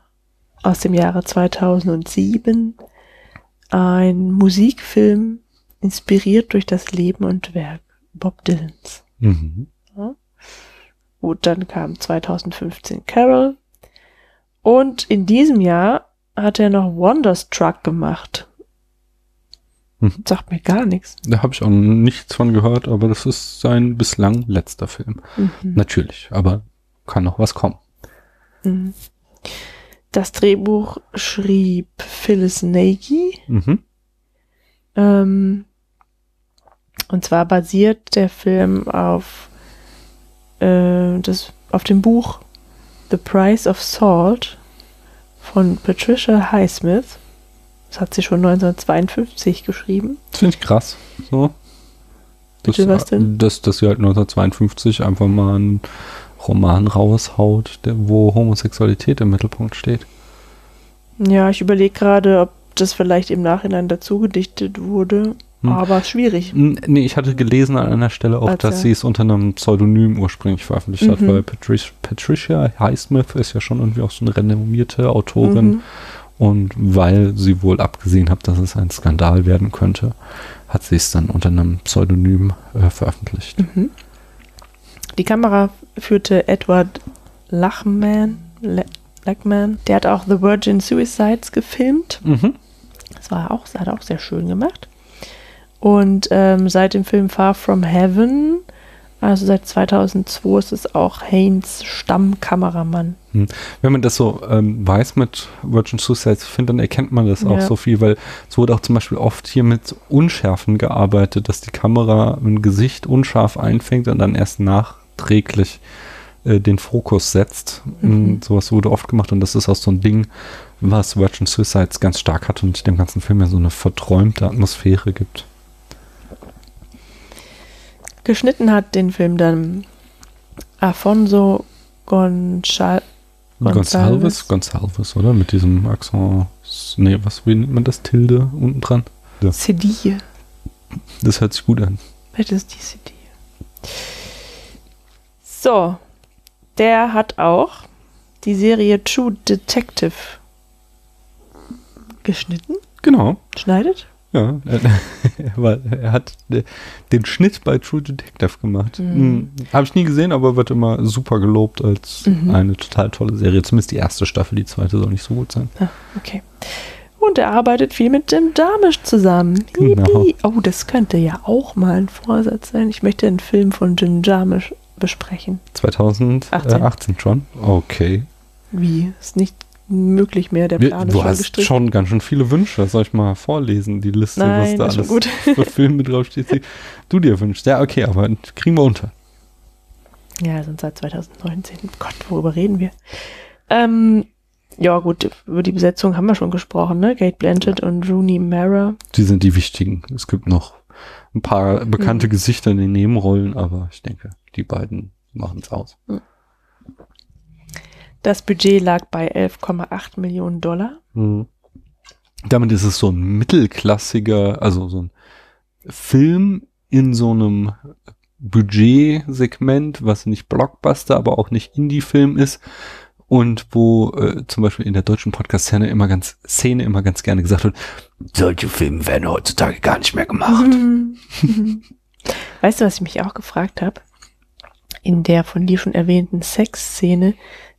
aus dem Jahre 2007. ein Musikfilm inspiriert durch das Leben und Werk Bob Dylans. Mhm. Ja. Gut, dann kam 2015 Carol. Und in diesem Jahr hat er noch Wonderstruck gemacht. Mhm. Sagt mir gar nichts. Da habe ich auch nichts von gehört, aber das ist sein bislang letzter Film. Mhm. Natürlich, aber kann noch was kommen. Mhm. Das Drehbuch schrieb Phyllis Nagy. Mhm. Ähm, und zwar basiert der Film auf, äh, das, auf dem Buch The Price of Salt von Patricia Highsmith. Das hat sie schon 1952 geschrieben. Das finde ich krass. So. Das, Bitte, was denn? Dass, dass sie halt 1952 einfach mal einen Roman raushaut, der, wo Homosexualität im Mittelpunkt steht. Ja, ich überlege gerade, ob das vielleicht im Nachhinein dazu gedichtet wurde. Hm. Aber schwierig. Nee, ich hatte gelesen an einer Stelle auch, Als dass sie es unter einem Pseudonym ursprünglich veröffentlicht mhm. hat, weil Patricia, Patricia Highsmith ist ja schon irgendwie auch so eine renommierte Autorin. Mhm. Und weil sie wohl abgesehen hat, dass es ein Skandal werden könnte, hat sie es dann unter einem Pseudonym äh, veröffentlicht. Mhm. Die Kamera führte Edward Lachman, Lachman. Der hat auch The Virgin Suicides gefilmt. Mhm. Das war auch, das hat er auch sehr schön gemacht. Und ähm, seit dem Film Far From Heaven also seit 2002 ist es auch Haynes Stammkameramann. Hm. Wenn man das so ähm, weiß mit Virgin Suicide, finde, dann erkennt man das auch ja. so viel, weil es wurde auch zum Beispiel oft hier mit Unschärfen gearbeitet, dass die Kamera ein Gesicht unscharf einfängt und dann erst nachträglich äh, den Fokus setzt. Mhm. Sowas wurde oft gemacht und das ist auch so ein Ding, was Virgin Suicides ganz stark hat und dem ganzen Film ja so eine verträumte Atmosphäre gibt. Geschnitten hat den Film dann Afonso Gonçal Gonçalves. Gonçalves, oder? Mit diesem Akzent. Nee, was, wie nennt man das? Tilde unten dran? Ja. Sedille. Das hört sich gut an. Das ist die Sedille. So. Der hat auch die Serie True Detective geschnitten. Genau. Schneidet. Ja, er, er hat den Schnitt bei True Detective gemacht. Mhm. Hm, Habe ich nie gesehen, aber wird immer super gelobt als mhm. eine total tolle Serie. Zumindest die erste Staffel, die zweite soll nicht so gut sein. Ah, okay. Und er arbeitet viel mit Jim Jarmusch zusammen. Genau. Oh, das könnte ja auch mal ein Vorsatz sein. Ich möchte einen Film von Jim Jarmusch besprechen. 2018 schon? Okay. Wie? Ist nicht möglich mehr. Der Plan du ist schon hast gestrichen. schon ganz schön viele Wünsche. Soll ich mal vorlesen, die Liste, Nein, was da alles gut. für Filme draufsteht, die du dir wünschst. Ja, okay, aber kriegen wir unter. Ja, sind seit 2019. Gott, worüber reden wir? Ähm, ja, gut, über die Besetzung haben wir schon gesprochen, ne? Kate Blanchett ja. und Rooney Mara. Die sind die wichtigen. Es gibt noch ein paar bekannte mhm. Gesichter in den Nebenrollen, aber ich denke, die beiden machen es aus. Mhm. Das Budget lag bei 11,8 Millionen Dollar. Mhm. Damit ist es so ein mittelklassiger, also so ein Film in so einem Budgetsegment, was nicht Blockbuster, aber auch nicht Indie-Film ist und wo äh, zum Beispiel in der deutschen Podcast-Szene immer ganz Szene immer ganz gerne gesagt wird, solche Filme werden heutzutage gar nicht mehr gemacht. Weißt du, was ich mich auch gefragt habe? In der von dir schon erwähnten Sexszene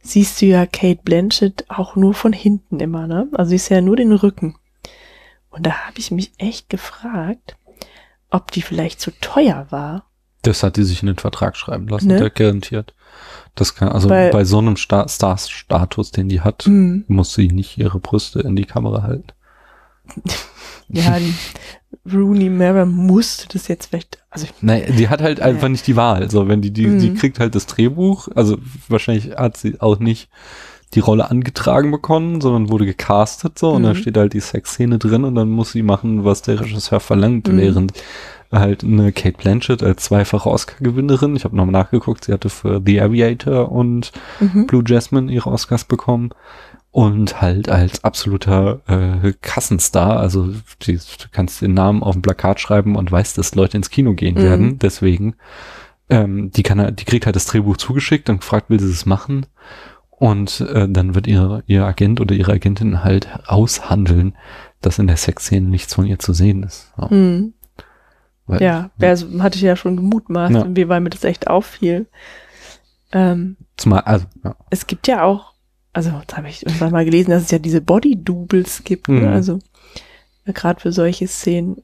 siehst du ja Kate Blanchett auch nur von hinten immer, ne? Also siehst ja nur den Rücken. Und da habe ich mich echt gefragt, ob die vielleicht zu teuer war. Das hat die sich in den Vertrag schreiben lassen, ne? der garantiert. Das kann, also Weil, bei so einem Star-Status, den die hat, mm. muss sie nicht ihre Brüste in die Kamera halten. Ja, Rooney Mara musste das jetzt vielleicht. Also Nein, die hat halt ja. einfach nicht die Wahl. So, wenn die, die, mhm. die kriegt halt das Drehbuch, also wahrscheinlich hat sie auch nicht die Rolle angetragen bekommen, sondern wurde gecastet so mhm. und da mhm. steht halt die Sexszene drin und dann muss sie machen, was der Regisseur verlangt, mhm. während halt eine Kate Blanchett als zweifache Oscar-Gewinnerin, ich habe nochmal nachgeguckt, sie hatte für The Aviator und mhm. Blue Jasmine ihre Oscars bekommen und halt als absoluter äh, Kassenstar, also die, du kannst den Namen auf dem Plakat schreiben und weißt, dass Leute ins Kino gehen mhm. werden, deswegen ähm, die kann die kriegt halt das Drehbuch zugeschickt und fragt, will sie es machen und äh, dann wird ihr ihr Agent oder ihre Agentin halt aushandeln, dass in der Sexszene nichts von ihr zu sehen ist. Ja, hm. weil, ja also, hatte ich ja schon gemutmaßt, ja. weil mir das echt auffiel. Ähm, Zumal, also, ja. Es gibt ja auch, also das habe ich irgendwann mal gelesen, dass es ja diese Body-Doubles gibt, ne? mhm. ne? also gerade für solche Szenen.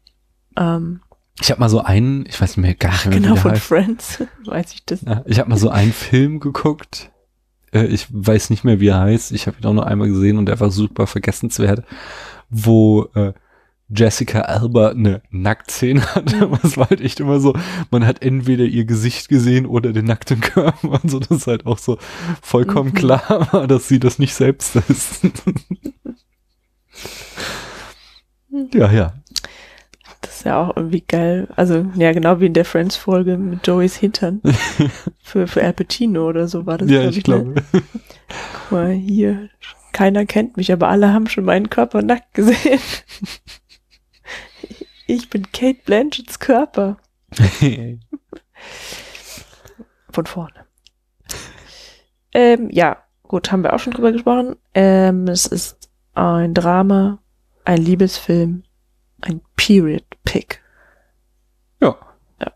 Ähm, ich habe mal so einen, ich weiß nicht mehr gar nicht mehr, genau von heißt. Friends, weiß ich das. Ja, ich habe mal so einen Film geguckt. Äh, ich weiß nicht mehr, wie er heißt. Ich habe ihn auch nur einmal gesehen und er war super vergessenswert, wo äh, Jessica Alba eine Nacktszene hatte. Das war halt echt immer so, man hat entweder ihr Gesicht gesehen oder den nackten Körper. Also das ist halt auch so vollkommen mhm. klar war, dass sie das nicht selbst ist. ja, ja. Das ist ja auch irgendwie geil. Also, ja, genau wie in der Friends-Folge mit Joeys Hintern. für, für Al Pacino oder so war das. Ja, ich, ich ne? glaube. Guck mal, hier, keiner kennt mich, aber alle haben schon meinen Körper nackt gesehen. Ich bin Kate Blanchetts Körper. Von vorne. Ähm, ja, gut, haben wir auch schon drüber gesprochen. Ähm, es ist ein Drama, ein Liebesfilm, ein Period Pick. Ja. ja.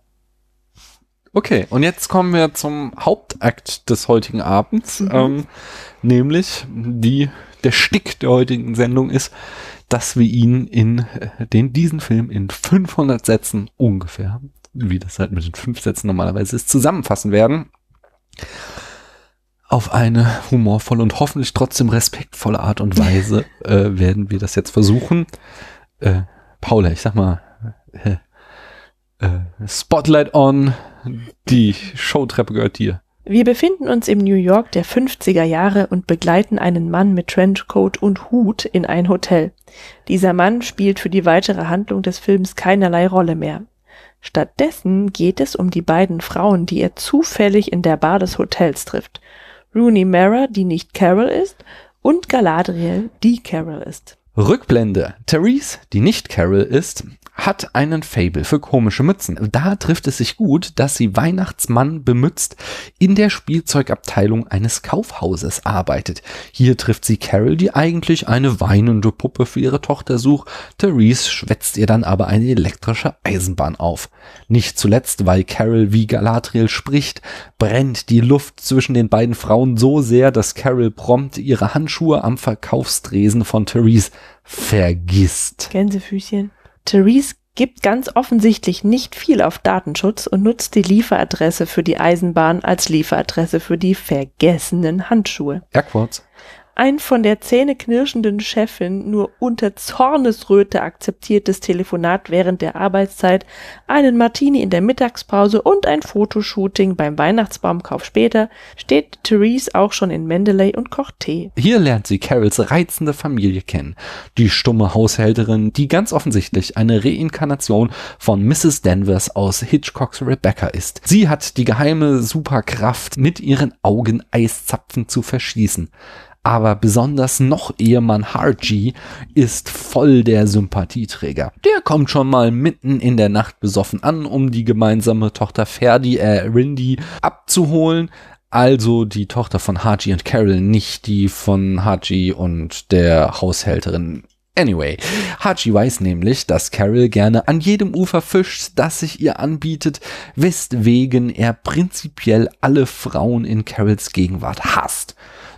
Okay, und jetzt kommen wir zum Hauptakt des heutigen Abends, mhm. ähm, nämlich die, der Stick der heutigen Sendung ist, dass wir ihn in äh, den, diesen Film in 500 Sätzen ungefähr, wie das halt mit den fünf Sätzen normalerweise ist, zusammenfassen werden. Auf eine humorvolle und hoffentlich trotzdem respektvolle Art und Weise äh, werden wir das jetzt versuchen. Äh, Paula, ich sag mal, äh, äh, Spotlight on, die Showtreppe gehört dir. Wir befinden uns im New York der 50er Jahre und begleiten einen Mann mit Trenchcoat und Hut in ein Hotel. Dieser Mann spielt für die weitere Handlung des Films keinerlei Rolle mehr. Stattdessen geht es um die beiden Frauen, die er zufällig in der Bar des Hotels trifft. Rooney Mara, die nicht Carol ist, und Galadriel, die Carol ist. Rückblende. Therese, die nicht Carol ist, hat einen Fable für komische Mützen. Da trifft es sich gut, dass sie Weihnachtsmann bemützt in der Spielzeugabteilung eines Kaufhauses arbeitet. Hier trifft sie Carol, die eigentlich eine weinende Puppe für ihre Tochter sucht. Therese schwätzt ihr dann aber eine elektrische Eisenbahn auf. Nicht zuletzt, weil Carol wie Galadriel spricht, brennt die Luft zwischen den beiden Frauen so sehr, dass Carol prompt ihre Handschuhe am Verkaufstresen von Therese vergisst. Gänsefüßchen. Therese gibt ganz offensichtlich nicht viel auf Datenschutz und nutzt die Lieferadresse für die Eisenbahn als Lieferadresse für die vergessenen Handschuhe. Airquotes ein von der zähneknirschenden Chefin nur unter Zornesröte akzeptiertes Telefonat während der Arbeitszeit, einen Martini in der Mittagspause und ein Fotoshooting beim Weihnachtsbaumkauf später steht Therese auch schon in Mendeley und kocht Tee. Hier lernt sie Carols reizende Familie kennen. Die stumme Haushälterin, die ganz offensichtlich eine Reinkarnation von Mrs. Danvers aus Hitchcocks Rebecca ist. Sie hat die geheime Superkraft, mit ihren Augen Eiszapfen zu verschießen aber besonders noch Ehemann Harji ist voll der Sympathieträger. Der kommt schon mal mitten in der Nacht besoffen an, um die gemeinsame Tochter Ferdi, äh, Rindy abzuholen. Also die Tochter von Haji und Carol, nicht die von Haji und der Haushälterin Anyway, Haji weiß nämlich, dass Carol gerne an jedem Ufer fischt, das sich ihr anbietet, weswegen er prinzipiell alle Frauen in Carols Gegenwart hasst.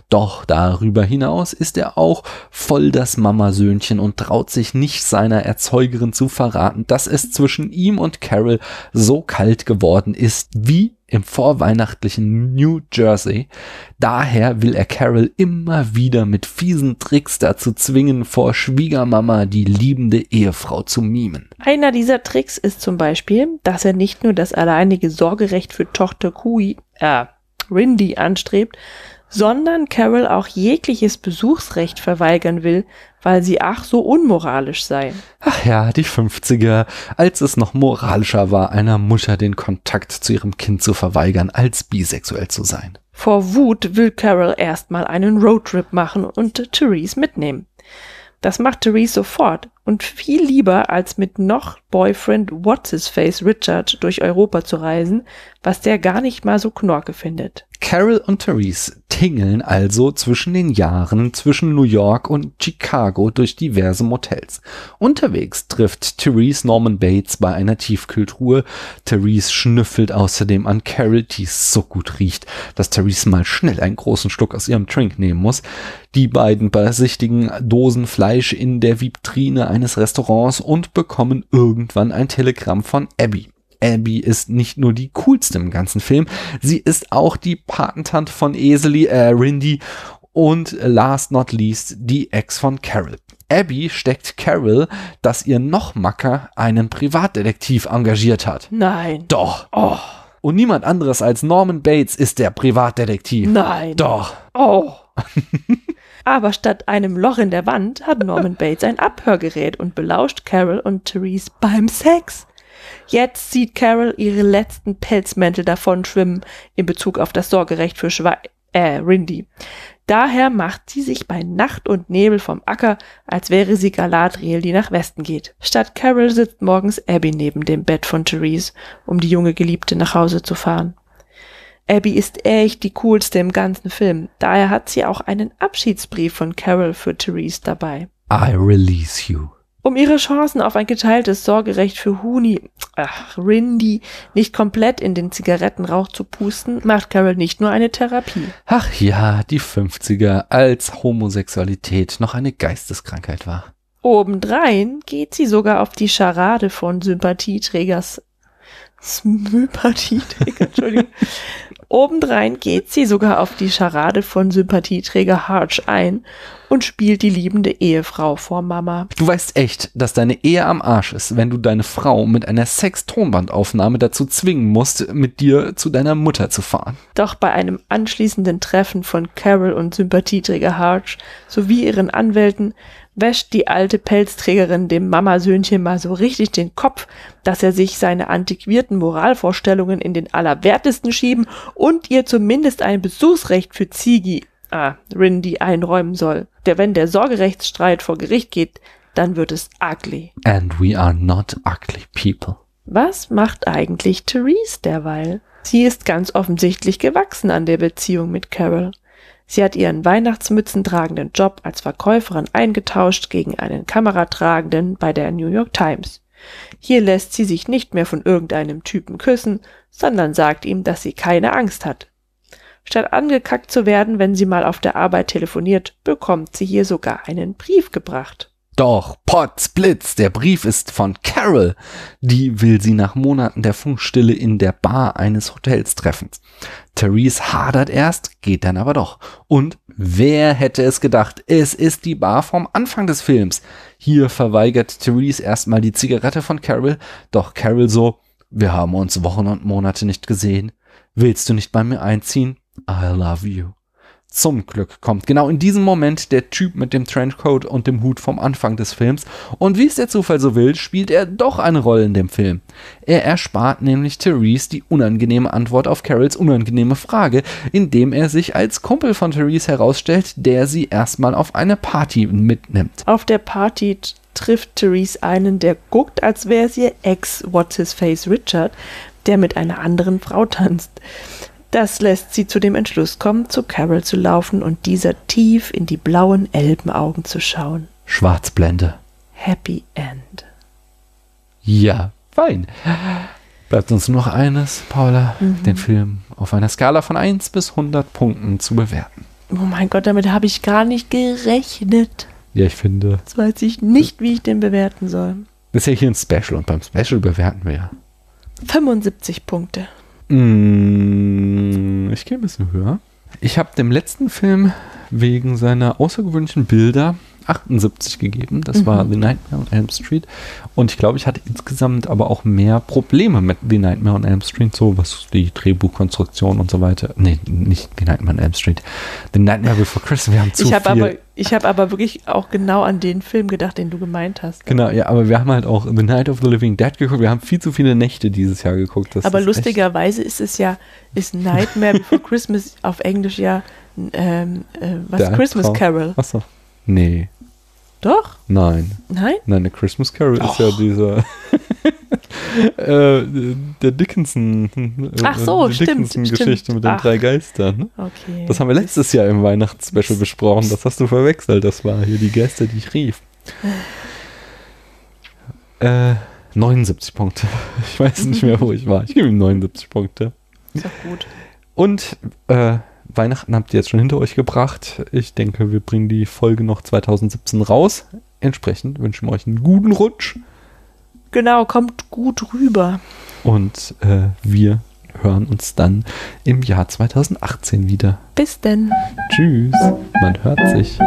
Doch darüber hinaus ist er auch voll das Mamasöhnchen und traut sich nicht seiner Erzeugerin zu verraten, dass es zwischen ihm und Carol so kalt geworden ist wie im vorweihnachtlichen New Jersey. Daher will er Carol immer wieder mit fiesen Tricks dazu zwingen, vor Schwiegermama die liebende Ehefrau zu mimen. Einer dieser Tricks ist zum Beispiel, dass er nicht nur das alleinige Sorgerecht für Tochter Kui, äh, Rindy anstrebt, sondern Carol auch jegliches Besuchsrecht verweigern will, weil sie ach so unmoralisch sei. Ach ja, die 50er, als es noch moralischer war, einer Mutter den Kontakt zu ihrem Kind zu verweigern, als bisexuell zu sein. Vor Wut will Carol erstmal einen Roadtrip machen und Therese mitnehmen. Das macht Therese sofort und viel lieber als mit noch Boyfriend What's His Face Richard durch Europa zu reisen, was der gar nicht mal so knorke findet. Carol und Therese tingeln also zwischen den Jahren zwischen New York und Chicago durch diverse Motels. Unterwegs trifft Therese Norman Bates bei einer Tiefkühltruhe. Therese schnüffelt außerdem an Carol, die so gut riecht, dass Therese mal schnell einen großen Schluck aus ihrem Drink nehmen muss. Die beiden besichtigen Dosen Fleisch in der Vitrine eines Restaurants und bekommen irgendwann ein Telegramm von Abby. Abby ist nicht nur die coolste im ganzen Film, sie ist auch die Patentante von Eseli, äh, Rindy und last not least die Ex von Carol. Abby steckt Carol, dass ihr noch Macker einen Privatdetektiv engagiert hat. Nein. Doch. Oh. Und niemand anderes als Norman Bates ist der Privatdetektiv. Nein. Doch. Oh. Aber statt einem Loch in der Wand hat Norman Bates ein Abhörgerät und belauscht Carol und Therese beim Sex. Jetzt sieht Carol ihre letzten Pelzmäntel davon schwimmen in Bezug auf das Sorgerecht für Schwe äh, Rindy. Daher macht sie sich bei Nacht und Nebel vom Acker, als wäre sie Galadriel, die nach Westen geht. Statt Carol sitzt morgens Abby neben dem Bett von Therese, um die junge Geliebte nach Hause zu fahren. Abby ist echt die coolste im ganzen Film. Daher hat sie auch einen Abschiedsbrief von Carol für Therese dabei. I release you. Um ihre Chancen auf ein geteiltes Sorgerecht für Huni, ach, Rindy, nicht komplett in den Zigarettenrauch zu pusten, macht Carol nicht nur eine Therapie. Ach ja, die 50er, als Homosexualität noch eine Geisteskrankheit war. Obendrein geht sie sogar auf die Scharade von Sympathieträgers Sympathieträger, Entschuldigung. Obendrein geht sie sogar auf die Scharade von Sympathieträger Harch ein und spielt die liebende Ehefrau vor Mama. Du weißt echt, dass deine Ehe am Arsch ist, wenn du deine Frau mit einer Sex-Tonbandaufnahme dazu zwingen musst, mit dir zu deiner Mutter zu fahren. Doch bei einem anschließenden Treffen von Carol und Sympathieträger Harch sowie ihren Anwälten wäscht die alte Pelzträgerin dem Mamasöhnchen mal so richtig den Kopf, dass er sich seine antiquierten Moralvorstellungen in den Allerwertesten schieben und ihr zumindest ein Besuchsrecht für Zigi, ah, Rindy einräumen soll. Der wenn der Sorgerechtsstreit vor Gericht geht, dann wird es ugly. And we are not ugly people. Was macht eigentlich Therese derweil? Sie ist ganz offensichtlich gewachsen an der Beziehung mit Carol. Sie hat ihren Weihnachtsmützen tragenden Job als Verkäuferin eingetauscht gegen einen Kameratragenden bei der New York Times. Hier lässt sie sich nicht mehr von irgendeinem Typen küssen, sondern sagt ihm, dass sie keine Angst hat. Statt angekackt zu werden, wenn sie mal auf der Arbeit telefoniert, bekommt sie hier sogar einen Brief gebracht. Doch, Potzblitz, der Brief ist von Carol. Die will sie nach Monaten der Funkstille in der Bar eines Hotels treffen. Therese hadert erst, geht dann aber doch. Und wer hätte es gedacht? Es ist die Bar vom Anfang des Films. Hier verweigert Therese erstmal die Zigarette von Carol, doch Carol so, wir haben uns Wochen und Monate nicht gesehen. Willst du nicht bei mir einziehen? I love you. Zum Glück kommt genau in diesem Moment der Typ mit dem Trenchcoat und dem Hut vom Anfang des Films und wie es der Zufall so will, spielt er doch eine Rolle in dem Film. Er erspart nämlich Therese die unangenehme Antwort auf Carols unangenehme Frage, indem er sich als Kumpel von Therese herausstellt, der sie erstmal auf eine Party mitnimmt. Auf der Party trifft Therese einen, der guckt, als wäre sie Ex What's His Face Richard, der mit einer anderen Frau tanzt. Das lässt sie zu dem Entschluss kommen, zu Carol zu laufen und dieser tief in die blauen Elbenaugen zu schauen. Schwarzblende. Happy End. Ja, fein. Bleibt uns noch eines, Paula, mhm. den Film auf einer Skala von 1 bis 100 Punkten zu bewerten. Oh mein Gott, damit habe ich gar nicht gerechnet. Ja, ich finde. Jetzt weiß ich nicht, wie ich den bewerten soll. Das ist ja hier ein Special und beim Special bewerten wir ja. 75 Punkte. Mm, ich gehe ein bisschen höher. Ich habe dem letzten Film wegen seiner außergewöhnlichen Bilder 78 gegeben. Das mhm. war The Nightmare on Elm Street. Und ich glaube, ich hatte insgesamt aber auch mehr Probleme mit The Nightmare on Elm Street, so was die Drehbuchkonstruktion und so weiter. Nee, nicht The Nightmare on Elm Street. The Nightmare Before Christmas. Wir haben zu ich hab viel. Aber, ich habe aber wirklich auch genau an den Film gedacht, den du gemeint hast. Genau, ja, aber wir haben halt auch The Night of the Living Dead geguckt. Wir haben viel zu viele Nächte dieses Jahr geguckt. Das aber ist lustigerweise ist es ja, ist Nightmare Before Christmas auf Englisch ja ähm, äh, was Christmas Carol. Achso. Nee. Doch? Nein. Nein? Nein, der Christmas Carol oh. ist ja dieser äh, der Dickinson äh, Ach so, die Dickinson Geschichte mit den Ach. drei Geistern. Okay. Das haben wir letztes Jahr im Weihnachtsspecial besprochen. Das hast du verwechselt. Das war hier die Geister, die ich rief. Äh, 79 Punkte. Ich weiß nicht mehr, wo ich war. Ich gebe ihm 79 Punkte. Ist doch gut. Und äh, Weihnachten habt ihr jetzt schon hinter euch gebracht. Ich denke, wir bringen die Folge noch 2017 raus. Entsprechend wünschen wir euch einen guten Rutsch. Genau, kommt gut rüber. Und äh, wir hören uns dann im Jahr 2018 wieder. Bis denn. Tschüss. Man hört sich.